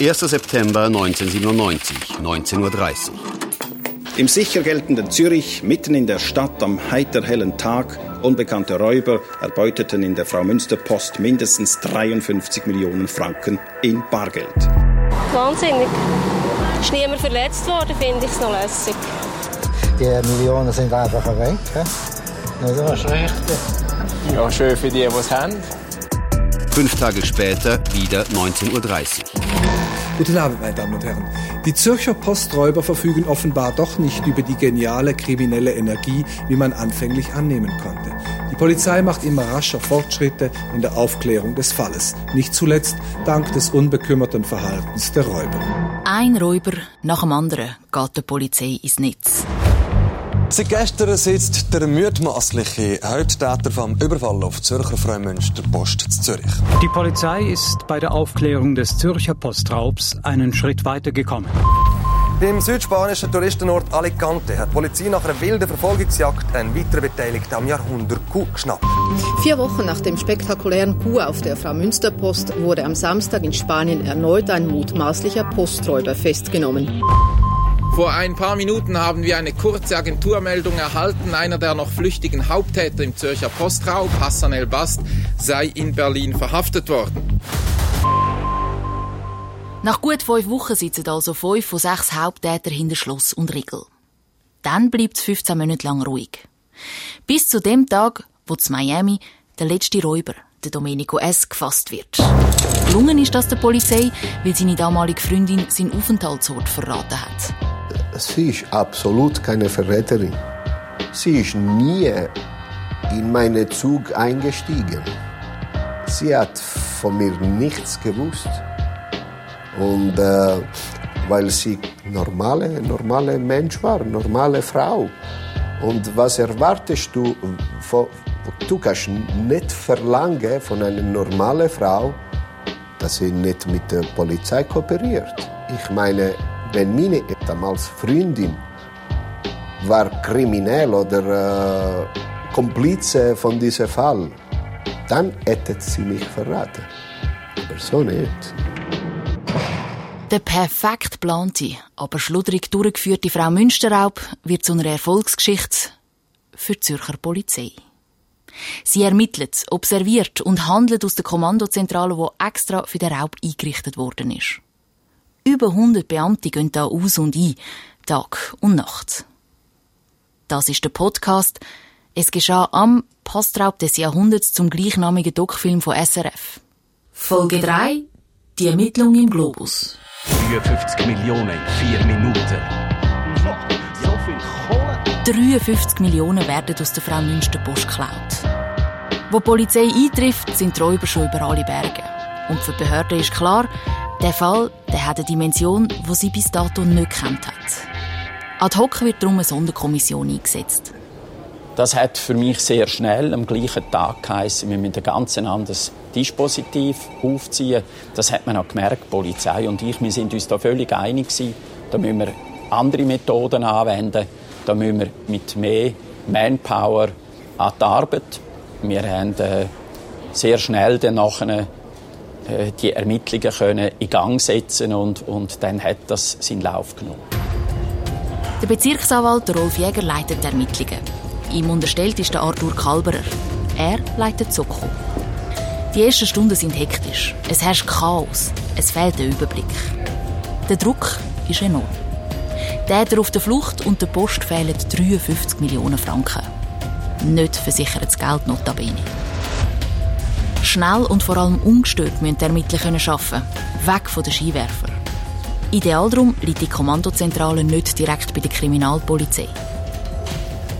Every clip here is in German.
1. September 1997, 19.30 Uhr. Im sicher geltenden Zürich, mitten in der Stadt am heiter hellen Tag, unbekannte Räuber erbeuteten in der Frau Münster Post mindestens 53 Millionen Franken in Bargeld. Wahnsinnig. Ist niemand verletzt worden, finde ich es noch lässig. Die Millionen sind einfach weg. Das ist richtig. Ja, schön für die, die es haben. Fünf Tage später wieder 19.30 Uhr. Guten Abend, meine Damen und Herren. Die Zürcher Posträuber verfügen offenbar doch nicht über die geniale kriminelle Energie, wie man anfänglich annehmen konnte. Die Polizei macht immer rascher Fortschritte in der Aufklärung des Falles. Nicht zuletzt dank des unbekümmerten Verhaltens der Räuber. Ein Räuber nach dem anderen geht der Polizei ins Netz. Seit gestern sitzt der mutmaßliche Haupttäter vom Überfall auf Zürcher Freimünster Post zu Zürich. Die Polizei ist bei der Aufklärung des Zürcher Postraubs einen Schritt weiter gekommen. Im südspanischen Touristenort Alicante hat die Polizei nach einer wilden Verfolgungsjagd einen weiteren Beteiligten am Jahrhundert-Coup geschnappt. Vier Wochen nach dem spektakulären Coup auf der Frau Münsterpost wurde am Samstag in Spanien erneut ein mutmaßlicher Posträuber festgenommen. Vor ein paar Minuten haben wir eine kurze Agenturmeldung erhalten. Einer der noch flüchtigen Haupttäter im Zürcher Postraub, Hassan El-Bast, sei in Berlin verhaftet worden. Nach gut fünf Wochen sitzen also fünf von sechs Haupttätern hinter Schloss und Riegel. Dann bleibt es 15 Monate lang ruhig. Bis zu dem Tag, wo zu Miami der letzte Räuber, der Domenico S., gefasst wird. Gelungen ist das der Polizei, weil seine damalige Freundin seinen Aufenthaltsort verraten hat. Sie ist absolut keine Verräterin. Sie ist nie in meinen Zug eingestiegen. Sie hat von mir nichts gewusst. Und äh, weil sie normale, normale Mensch war, normale Frau. Und was erwartest du? Du kannst nicht verlangen von einer normalen Frau, dass sie nicht mit der Polizei kooperiert. Ich meine, wenn meine damals Freundin war kriminell oder äh, Komplize von diesem Fall, dann hätte sie mich verraten. Aber so nicht. Der perfekt geplante, aber schludrig durchgeführte Frau Münsterraub wird zu einer Erfolgsgeschichte für die Zürcher Polizei. Sie ermittelt, observiert und handelt aus der Kommandozentrale, die extra für den Raub eingerichtet worden ist. Über 100 Beamte gehen da aus und ein, Tag und Nacht. Das ist der Podcast. Es geschah am Postraub des Jahrhunderts zum gleichnamigen Doc-Film von SRF. Folge 3. Die Ermittlung im Globus. 53 Millionen in vier Minuten. So viel Kohle. 53 Millionen werden aus der Frau Münsterpost geklaut. Wo die Polizei eintrifft, sind die Räuber schon über alle Berge. Und für die Behörde ist klar, der Fall der hat eine Dimension, die sie bis dato nicht kennt hat. Ad hoc wird darum eine Sonderkommission eingesetzt. Das hat für mich sehr schnell am gleichen Tag geheißen, wir müssen ein ganz anderes Dispositiv aufziehen. Das hat man auch gemerkt, die Polizei und ich, wir sind uns da völlig einig gewesen. Da müssen wir andere Methoden anwenden. Da müssen wir mit mehr Manpower an die Arbeit. Wir haben äh, sehr schnell dann nachher äh, die Ermittlungen können in Gang setzen und, und dann hat das seinen Lauf genommen. Der Bezirksanwalt Rolf Jäger leitet die Ermittlungen. Ihm unterstellt ist der Arthur Kalberer. Er leitet Soko. Die ersten Stunden sind hektisch. Es herrscht Chaos. Es fehlt der Überblick. Der Druck ist enorm. Täter auf der Flucht und der Post fehlen 53 Millionen Franken. Nicht versichertes Geld notabene. Schnell und vor allem ungestört müssen die Ermittler arbeiten Weg von den Skiwerfern. Ideal darum liegt die Kommandozentrale nicht direkt bei der Kriminalpolizei.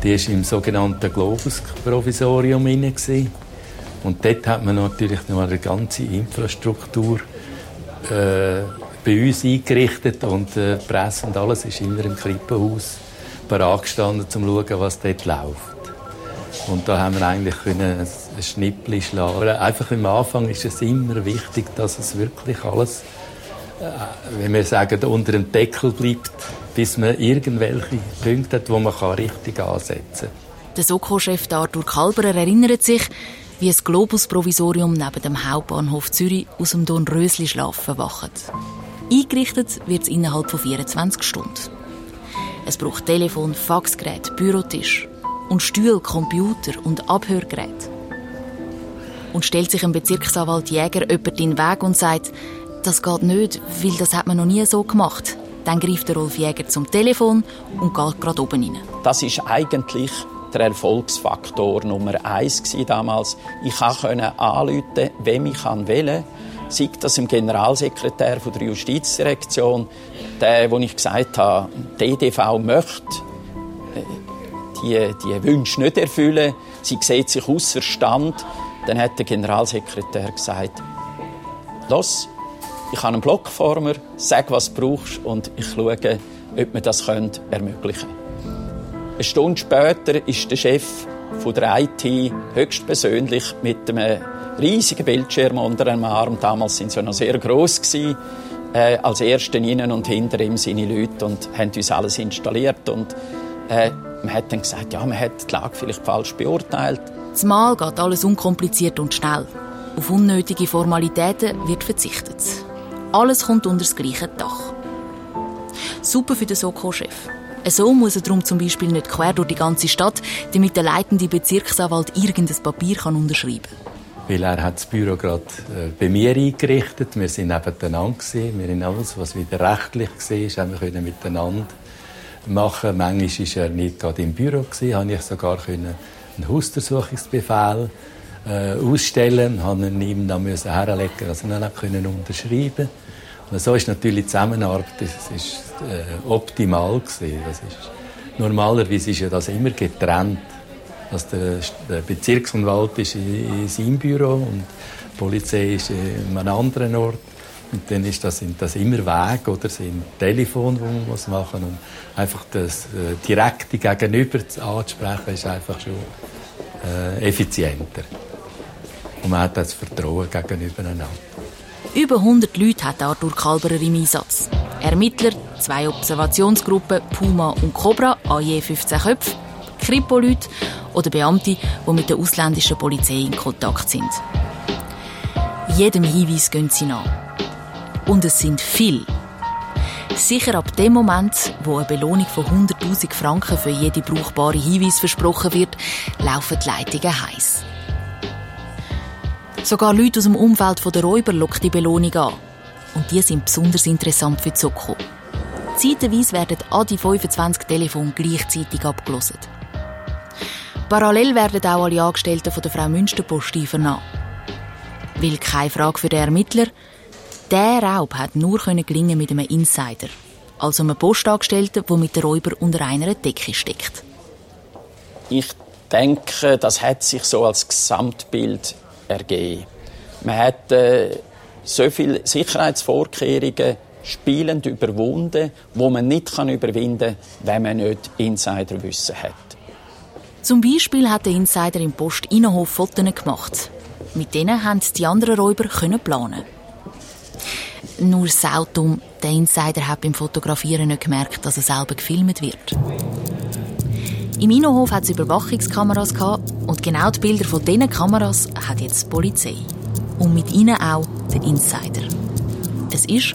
Die war im sogenannten Globus-Provisorium. Und dort hat man natürlich noch eine ganze Infrastruktur äh, bei uns eingerichtet. Und äh, die Presse und alles ist immer im Krippenhaus bereit gestanden, um zu schauen, was dort läuft. Und da haben wir eigentlich ein Schnippli schlagen. Einfach am Anfang ist es immer wichtig, dass es wirklich alles, äh, wenn wir sagen, unter dem Deckel bleibt, bis man irgendwelche Punkte hat, wo man richtig ansetzen kann. Der Soko-Chef Arthur Kalberer erinnert sich, wie das Globus-Provisorium neben dem Hauptbahnhof Zürich aus dem Dornrösli schlafen wacht. Eingerichtet wird es innerhalb von 24 Stunden. Es braucht Telefon, Faxgerät, Bürotisch und Stuhl, Computer und Abhörgerät. Und stellt sich ein Bezirksanwalt Jäger jemand in den Weg und sagt, das geht nicht, weil das hat man noch nie so gemacht. Dann greift der Rolf Jäger zum Telefon und geht gerade oben rein. Das ist eigentlich der Erfolgsfaktor Nummer eins damals. Ich konnte anrufen, wem ich wählen sei das im Generalsekretär der Justizdirektion, der, wo ich gesagt habe, die EDV möchte äh, die, die Wünsche nicht erfüllen, sie sieht sich außer Stand, dann hat der Generalsekretär gesagt, los, ich habe einen Block vor sag, was du brauchst und ich schaue, ob wir das ermöglichen können. Eine Stunde später ist der Chef von der IT höchstpersönlich mit einem riesigen Bildschirm unter einem Arm, damals sind sie noch sehr groß gewesen, äh, als ersten innen und hinter ihm seine Leute und haben uns alles installiert und äh, man hat dann gesagt, ja, man hat die Lage vielleicht falsch beurteilt. Zumal geht alles unkompliziert und schnell. Auf unnötige Formalitäten wird verzichtet. Alles kommt unter das gleiche Dach. Super für den Soko-Chef. So muss er darum zum Beispiel nicht quer durch die ganze Stadt, damit der leitende Bezirksanwalt irgendein Papier kann unterschreiben kann. Er hat das Büro gerade äh, bei mir eingerichtet. Wir sind nebeneinander. Wir haben alles, was wieder rechtlich war, haben wir miteinander machen. Manchmal war er nicht gerade im Büro gewesen, ich sogar einen Hausdurchsuchungsbefehl äh, ausstellen, habe ihn ihm dann müssen herlegen, dass er können unterschreiben. Und so ist natürlich die Zusammenarbeit das ist, äh, optimal gewesen. Das ist, normalerweise ist ja das immer getrennt. Dass der, der Bezirksanwalt ist in, in seinem Büro und die Polizei ist in einem anderen Ort. Und dann ist das, sind das immer Wege oder sind Telefon, wo man was machen und einfach das äh, direkte Gegenüber anzusprechen ist einfach schon äh, effizienter. Und man hat das Vertrauen gegenübereinander. Über 100 Leute hat Arthur Kalberer im Einsatz. Ermittler, zwei Observationsgruppen, Puma und Cobra, an je 15 Köpfe, Kripo-Leute oder Beamte, die mit der ausländischen Polizei in Kontakt sind. Jedem Hinweis gehen sie nach. Und es sind viele. Sicher ab dem Moment, wo eine Belohnung von 100.000 Franken für jede brauchbare Hinweis versprochen wird, laufen die Leitungen heiß. Sogar Leute aus dem Umfeld der Räuber lockt die Belohnung an. Und die sind besonders interessant für Soko. Zeitweise werden all die 25 Telefone gleichzeitig abgelesen. Parallel werden auch alle Angestellten von der Frau Münsterpost vernommen. Weil keine Frage für den Ermittler, der Raub hat nur gelingen mit einem Insider, also einem Postangestellten, der mit den Räuber unter einer Decke steckt. Ich denke, das hat sich so als Gesamtbild ergeben. Man hat äh, so viele Sicherheitsvorkehrungen spielend überwunden, wo man nicht kann überwinden kann, wenn man nicht Insiderwissen hat. Zum Beispiel hat der Insider im Post-Innenhof Fotos gemacht. Mit denen haben die anderen Räuber planen. Nur selten, der Insider hat beim Fotografieren nicht gemerkt, dass er selber gefilmt wird. Im Innenhof hat es Überwachungskameras gehabt und genau die Bilder von diesen Kameras hat jetzt die Polizei. Und mit ihnen auch der Insider. Es ist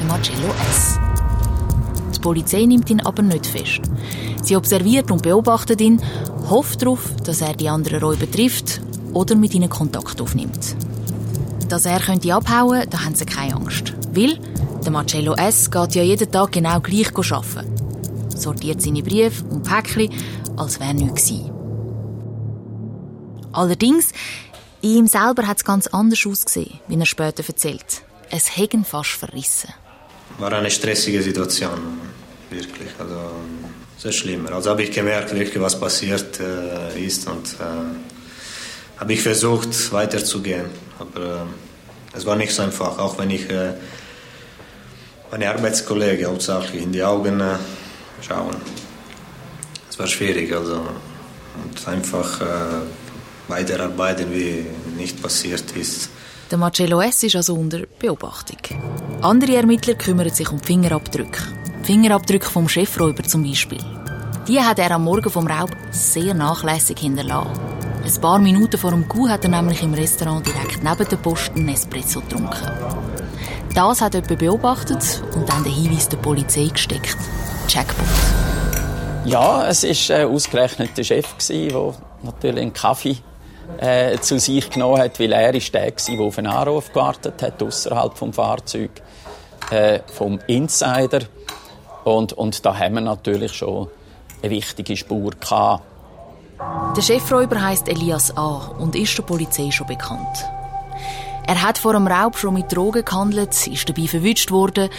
der Marcello S. Die Polizei nimmt ihn aber nicht fest. Sie observiert und beobachtet ihn, hofft darauf, dass er die anderen Räuber trifft oder mit ihnen Kontakt aufnimmt. Dass er könnte abhauen, da haben sie keine Angst. Weil der Marcello S. geht ja jeden Tag genau gleich arbeiten. Sortiert seine Briefe und Päckchen, als wäre nichts gewesen. Allerdings, in ihm selber hat es ganz anders ausgesehen, wie er später erzählt. Es hätten fast verrissen. War eine stressige Situation, wirklich. Also, sehr schlimm. Also habe ich gemerkt, wirklich, was passiert äh, ist und äh, habe ich versucht, weiterzugehen. Aber äh, es war nicht so einfach, auch wenn ich äh, meine Arbeitskollegen hauptsächlich in die Augen äh, schauen. Es war schwierig, also und einfach äh, weiterarbeiten, wie nicht passiert ist. Der Marcello S. ist also unter Beobachtung. Andere Ermittler kümmern sich um Fingerabdrücke. Fingerabdrücke vom Chefräuber zum Beispiel. Die hat er am Morgen vom Raub sehr nachlässig hinterlassen. Ein paar Minuten vor dem Coup hat er nämlich im Restaurant direkt neben der Post einen Espresso getrunken. Das hat jemand beobachtet und dann den Hinweis der Polizei gesteckt. Jackpot. Ja, es war äh, ausgerechnet der Chef, der natürlich einen Kaffee äh, zu sich genommen hat, weil er ist der war, der auf einen Anruf gewartet hat, außerhalb vom Fahrzeug, äh, vom Insider. Und, und da haben wir natürlich schon eine wichtige Spur gehabt. Der Chefräuber heißt Elias A. und ist der Polizei schon bekannt. Er hat vor dem Raub schon mit Drogen gehandelt, ist dabei verwünscht worden.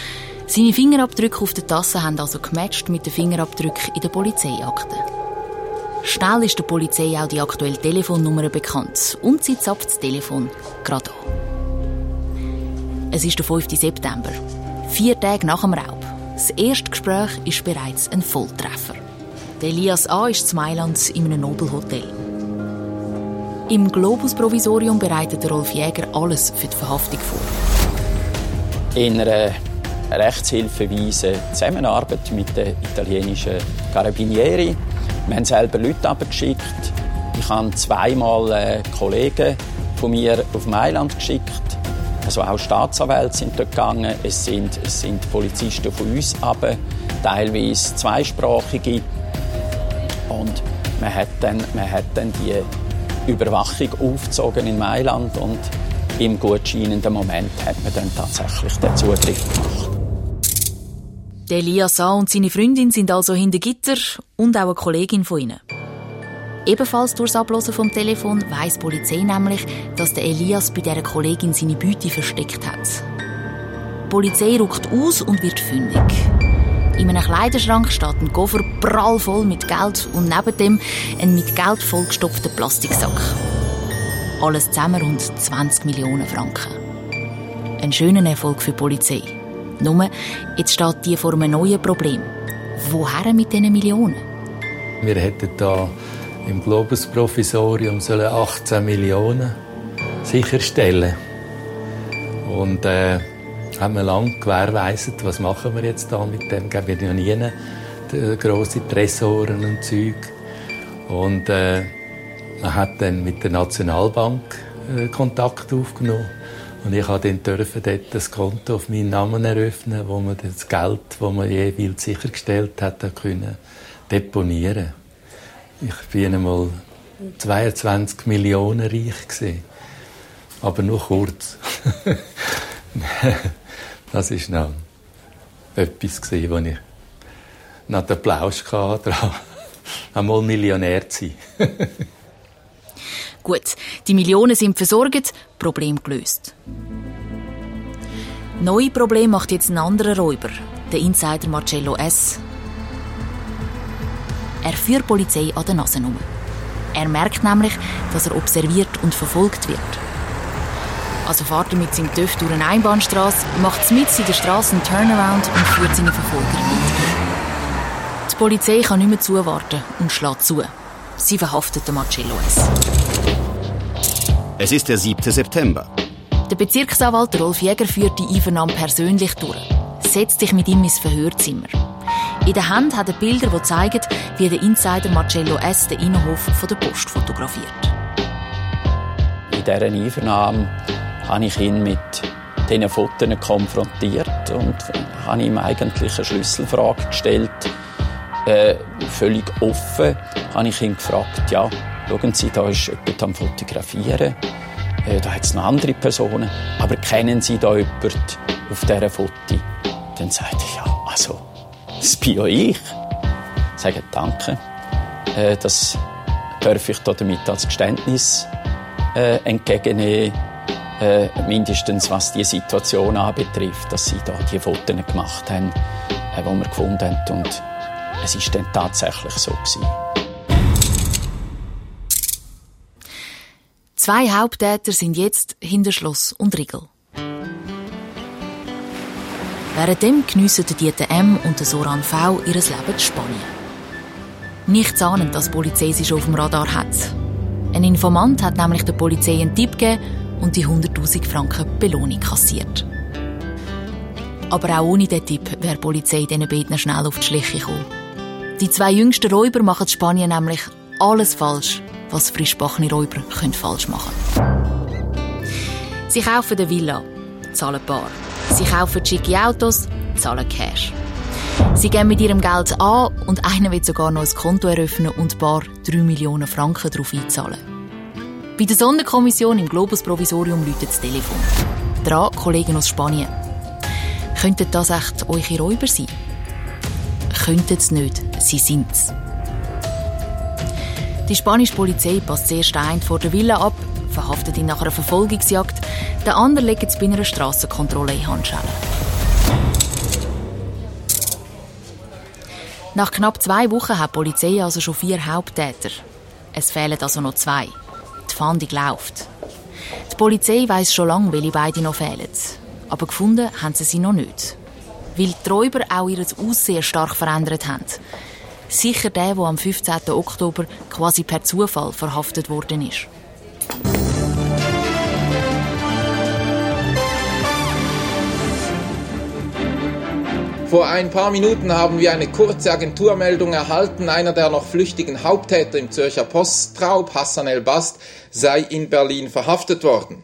Seine Fingerabdrücke auf der Tasse haben also gematcht mit den Fingerabdrücken in der Polizeiakte. Schnell ist der Polizei auch die aktuelle Telefonnummer bekannt und sie zapft das Telefon gerade an. Es ist der 5. September, vier Tage nach dem Raub. Das erste Gespräch ist bereits ein Volltreffer. Elias A. ist in Mailand in einem Nobelhotel. Im Globus-Provisorium bereitet Rolf Jäger alles für die Verhaftung vor. In einer rechtshilfeweisen Zusammenarbeit mit den italienischen Carabinieri. Wir haben selber Leute abgeschickt. Ich habe zweimal äh, Kollegen von mir auf Mailand geschickt. Also auch Staatsanwälte sind dort gegangen. Es sind, es sind Polizisten von uns aber teilweise zweisprachige. Und man hat dann, man hat dann die Überwachung aufgezogen in Mailand und im gut scheinenden Moment hat man dann tatsächlich den Zugriff gemacht. Der Elias A. und seine Freundin sind also hinter Gitter und auch eine Kollegin von ihnen. Ebenfalls durchs Ablosen vom Telefon weiss die Polizei nämlich, dass der Elias bei dieser Kollegin seine Beute versteckt hat. Die Polizei ruckt aus und wird fündig. In einem Kleiderschrank steht ein Koffer prallvoll mit Geld und neben dem ein mit Geld vollgestopfter Plastiksack. Alles zusammen rund 20 Millionen Franken. Ein schöner Erfolg für die Polizei. Nur, jetzt steht die vor einem neuen Problem. Woher mit diesen Millionen? Wir hätten da im Globus-Provisorium 18 Millionen sicherstellen. Und äh, haben wir lange gewährleistet, was machen wir jetzt da mit dem? Geben wir ja nie äh, grosse Tresoren und Zeug. Und äh, man hat dann mit der Nationalbank äh, Kontakt aufgenommen. Und ich durfte dann dürfen dort das Konto auf meinen Namen eröffnen, wo man das Geld, das man jeweils sichergestellt hat, können deponieren. Ich bin einmal 22 Millionen reich gewesen. Aber nur kurz. das ist noch etwas wo ich noch den Applaus hatte, einmal Millionär zu sein. Gut, die Millionen sind versorgt, Problem gelöst. Neue Problem macht jetzt ein anderer Räuber, der Insider Marcello S. Er führt die Polizei an der Nase um. Er merkt nämlich, dass er observiert und verfolgt wird. Also fährt er mit seinem TÜV durch eine Einbahnstraße, macht mit in der Straße einen Turnaround und führt seine Verfolger mit. Die Polizei kann nicht mehr zuwarten und schlägt zu. Sie verhaftet den Marcello S. Es ist der 7. September. Der Bezirksanwalt Rolf Jäger führt die Einvernahme persönlich durch. Setzt sich mit ihm ins Verhörzimmer. In der Hand hat er Bilder, die zeigen, wie der Insider Marcello S. den Innenhof von der Post fotografiert. In dieser Einvernahme habe ich ihn mit diesen Fotos konfrontiert und habe ihm eigentlich eine Schlüsselfrage gestellt. Äh, völlig offen habe ich ihn gefragt, ja, schauen Sie, da ist jemand am Fotografieren. Äh, da hat es noch andere Personen. Aber kennen Sie da jemanden auf dieser Foto? Dann sagt er, ja, also, das bin ja ich. Ich sage, danke. Äh, das darf ich damit als Geständnis äh, entgegennehmen. Äh, mindestens was die Situation anbetrifft, dass sie da die Fotos gemacht haben, äh, die wir gefunden haben. Und es ist dann tatsächlich so gewesen. Zwei Haupttäter sind jetzt hinter Schloss und Riegel. Währenddem geniessen Dieter M. und Soran V. ihr Leben in Spanien. Nichts ahnend, dass die Polizei sie schon auf dem Radar hat. Ein Informant hat nämlich der Polizei einen Tipp gegeben und die 100.000 Franken Belohnung kassiert. Aber auch ohne diesen Tipp wäre die Polizei diesen beiden schnell auf die Schliche gekommen. Die zwei jüngsten Räuber machen in Spanien nämlich alles falsch, was frischbachene Räuber können falsch machen. Sie kaufen eine Villa, zahlen bar. Sie kaufen schicke Autos, zahlen Cash. Sie geben mit ihrem Geld an und einer will sogar noch ein Konto eröffnen und ein paar 3 Millionen Franken darauf einzahlen. Bei der Sonderkommission im Globus-Provisorium läutet das Telefon. Dran Kollegen aus Spanien. Könnten das echt eure Räuber sein? Könnten es nicht, sie sind es. Die spanische Polizei passt zuerst einen vor der Villa ab, verhaftet ihn nach einer Verfolgungsjagd, der andere legt es bei einer Strassenkontrolle in Handschellen. Nach knapp zwei Wochen hat die Polizei also schon vier Haupttäter. Es fehlen also noch zwei. Die Fahndung läuft. Die Polizei weiß schon lange, welche beide noch fehlen. Aber gefunden haben sie sie noch nicht. Weil die Räuber auch ihr Aussehen stark verändert haben. Sicher der, der am 15. Oktober quasi per Zufall verhaftet worden ist. Vor ein paar Minuten haben wir eine kurze Agenturmeldung erhalten. Einer der noch flüchtigen Haupttäter im Zürcher Postraub, Hassan El-Bast, sei in Berlin verhaftet worden.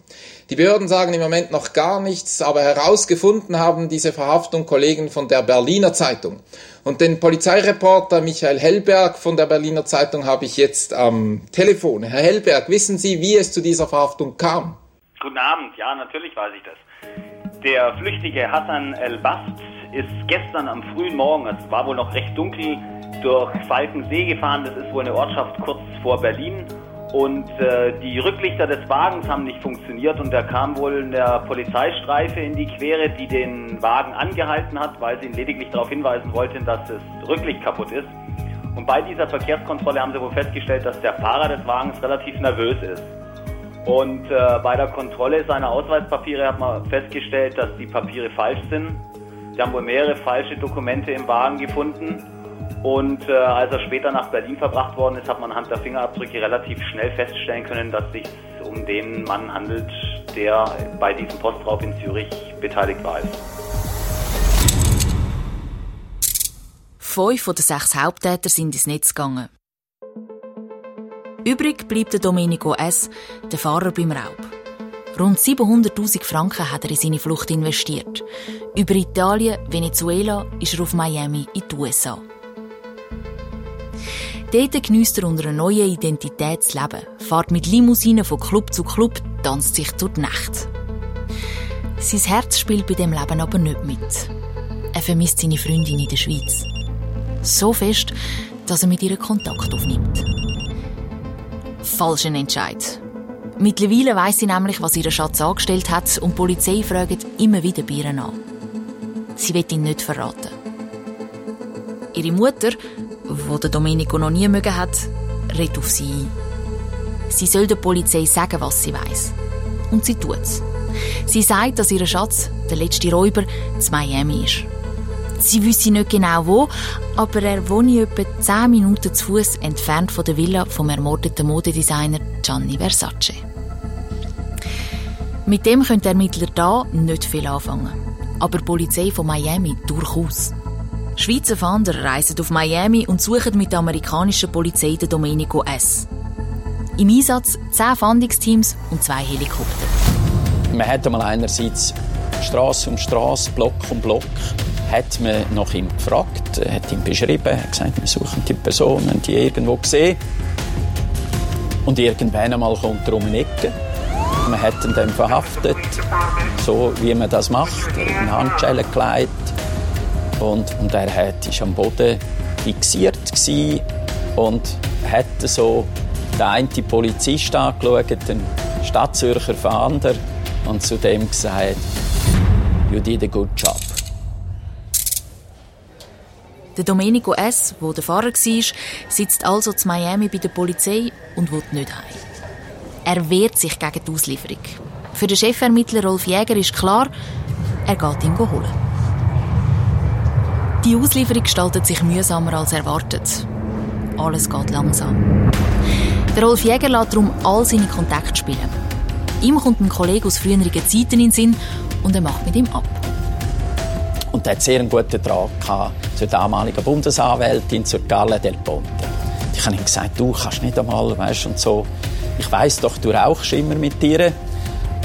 Die Behörden sagen im Moment noch gar nichts, aber herausgefunden haben diese Verhaftung Kollegen von der Berliner Zeitung. Und den Polizeireporter Michael Hellberg von der Berliner Zeitung habe ich jetzt am Telefon. Herr Hellberg, wissen Sie, wie es zu dieser Verhaftung kam? Guten Abend, ja, natürlich weiß ich das. Der flüchtige Hassan El-Bast ist gestern am frühen Morgen, es war wohl noch recht dunkel, durch Falkensee gefahren. Das ist wohl eine Ortschaft kurz vor Berlin. Und äh, die Rücklichter des Wagens haben nicht funktioniert und er kam wohl in der Polizeistreife in die Quere, die den Wagen angehalten hat, weil sie ihn lediglich darauf hinweisen wollte, dass das Rücklicht kaputt ist. Und bei dieser Verkehrskontrolle haben sie wohl festgestellt, dass der Fahrer des Wagens relativ nervös ist. Und äh, bei der Kontrolle seiner Ausweispapiere hat man festgestellt, dass die Papiere falsch sind. Sie haben wohl mehrere falsche Dokumente im Wagen gefunden. Und äh, als er später nach Berlin verbracht worden ist, hat man anhand der Fingerabdrücke relativ schnell feststellen können, dass es sich um den Mann handelt, der bei diesem Postraub in Zürich beteiligt war. Fünf von den sechs Haupttäter sind ins Netz gegangen. Übrig bleibt der Domenico S., der Fahrer beim Raub. Rund 700.000 Franken hat er in seine Flucht investiert. Über Italien, Venezuela ist er auf Miami in die USA. Dort genießt er unter einer neuen Identität das Leben, fährt mit Limousinen von Club zu Club, tanzt sich durch die Nacht. Sein Herz spielt bei dem Leben aber nicht mit. Er vermisst seine Freundin in der Schweiz. So fest, dass er mit ihr Kontakt aufnimmt. Falschen Entscheid. Mittlerweile weiss sie nämlich, was ihr Schatz angestellt hat und die Polizei fragt immer wieder bei ihr an. Sie will ihn nicht verraten. Ihre Mutter, der Domenico noch nie mögen hat, redet auf sie ein. Sie soll der Polizei sagen, was sie weiß. Und sie tut's. Sie sagt, dass ihr Schatz, der letzte Räuber, zu Miami ist. Sie wüsste nicht genau wo, aber er wohne etwa 10 Minuten zu Fuß entfernt von der Villa vom ermordeten Modedesigner Gianni Versace. Mit dem können die Ermittler da nicht viel anfangen. Aber die Polizei von Miami durchaus. Schweizer Fahnder reisen auf Miami und suchen mit der amerikanischen Polizei den Domenico S. Im Einsatz 10 Fahndungsteams und zwei Helikopter. Man hat einmal einerseits Straße um Straße, Block um Block, hat man nach ihm gefragt, hat ihn beschrieben, hat gesagt, wir suchen die Personen, die irgendwo gesehen. Und irgendwann einmal kommt er um eine Ecke. Man hat ihn dann verhaftet, so wie man das macht, in Handschellen gelegt. Und, und er ist am Boden fixiert und hat so den einen Polizist angeschaut, den Stadtzürcher Fahnder, und zu dem gesagt, you did a good job. Der Domenico S., wo der Fahrer war, sitzt also zu Miami bei der Polizei und will nicht heim. Er wehrt sich gegen die Auslieferung. Für den Chefermittler Rolf Jäger ist klar, er geht ihn holen. Die Auslieferung gestaltet sich mühsamer als erwartet. Alles geht langsam. Der Rolf Jäger lässt darum all seine Kontakte spielen. Ihm kommt ein Kollege aus früheren Zeiten in den Sinn und er macht mit ihm ab. Und er hat sehr einen guten Draht zur damaligen Bundesanwältin, zur Carla Del Ponte. Ich habe ihm gesagt, du kannst nicht einmal, weißt und so. Ich weiß doch, du rauchst immer mit dir.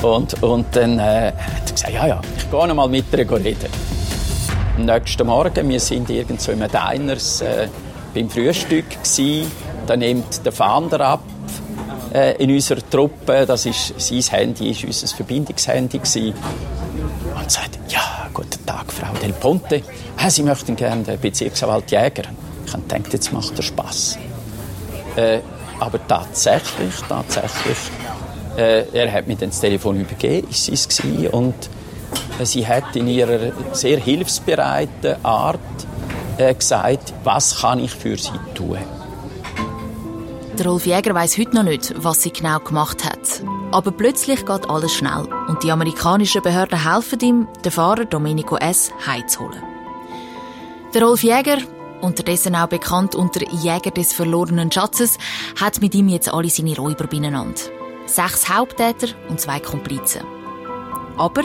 Und, und dann äh, hat er gesagt, ja, ja, ich gehe noch mal mit ihr reden. Am nächsten Morgen, wir sind irgend so im Diners äh, beim Frühstück gewesen. Da nimmt der Fahnder ab äh, in unserer Truppe. Das ist sein Handy, ist unser Verbindungshandy gewesen. Und sagt, ja, guten Tag, Frau Del Ponte. Äh, Sie möchten gerne den Bezirksanwalt Jäger. Ich habe gedacht, jetzt macht er Spass. Äh, aber tatsächlich, tatsächlich, äh, er hat mir dann das Telefon übergeben, ist es gewesen, und äh, sie hat in ihrer sehr hilfsbereiten Art äh, gesagt, was kann ich für sie tun. Der Rolf Jäger weiß heute noch nicht, was sie genau gemacht hat. Aber plötzlich geht alles schnell und die amerikanischen Behörden helfen ihm, den Fahrer Domenico S. heimzuholen. Der Rolf Jäger, unterdessen auch bekannt unter Jäger des verlorenen Schatzes, hat mit ihm jetzt alle seine Räuber beieinander. Sechs Haupttäter und zwei Komplizen. Aber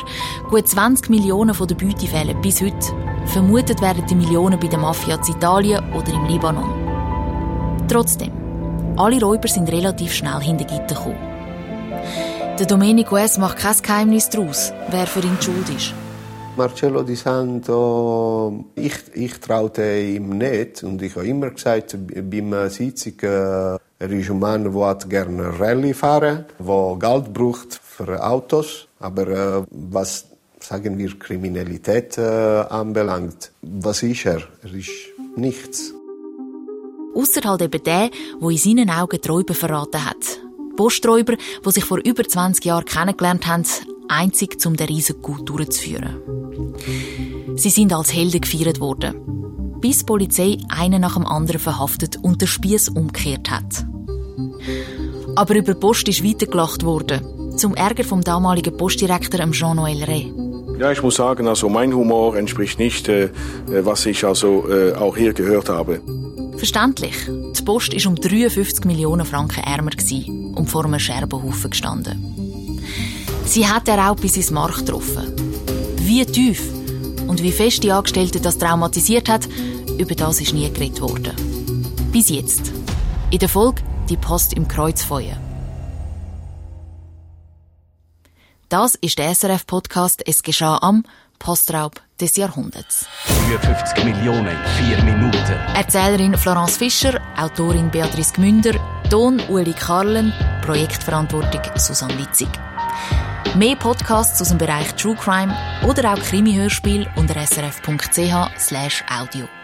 gut 20 Millionen von der Beute fehlen bis heute. Vermutet werden die Millionen bei der Mafia in Italien oder im Libanon. Trotzdem, alle Räuber sind relativ schnell hinter Gitter gekommen. Der Domenico S. macht kein Geheimnis daraus, wer für ihn schuld ist. Marcello Di Santo, ich, ich traute ihm nicht und ich habe immer gesagt, beim Sitzung, äh, er ist ein Mann, der gerne Rallye fahren, der Geld braucht für Autos, aber äh, was sagen wir Kriminalität äh, anbelangt, was ist er? Er ist nichts. Ausser halt eben der, der in seinen Augen Räuber verraten hat. Posträuber, die sich vor über 20 Jahren kennengelernt haben, einzig um den riesigen Gut durchzuführen. Sie sind als Helden gefeiert worden, bis die Polizei einen nach dem anderen verhaftet und der Spieß umgekehrt hat. Aber über die Post ist weitergelacht worden, zum Ärger vom damaligen Postdirektor Jean-Noël Rey. Ja, ich muss sagen, also mein Humor entspricht nicht, äh, was ich also äh, auch hier gehört habe. Verständlich. Die Post war um 53 Millionen Franken ärmer und vor einem Scherbenhaufen gestanden. Sie hat er auch bis ins Mark getroffen. Wie tief und wie fest die Angestellte das traumatisiert hat, über das ist nie geredet worden. Bis jetzt. In der Folge die Post im Kreuzfeuer. Das ist der SRF-Podcast «Es geschah am Postraub des Jahrhunderts». 53 Millionen in vier Minuten. Erzählerin Florence Fischer, Autorin Beatrice Gmünder, Ton Uli Karlen, Projektverantwortung Susanne Witzig. Mehr Podcasts aus dem Bereich True Crime oder auch Krimi-Hörspiel unter srf.ch/audio.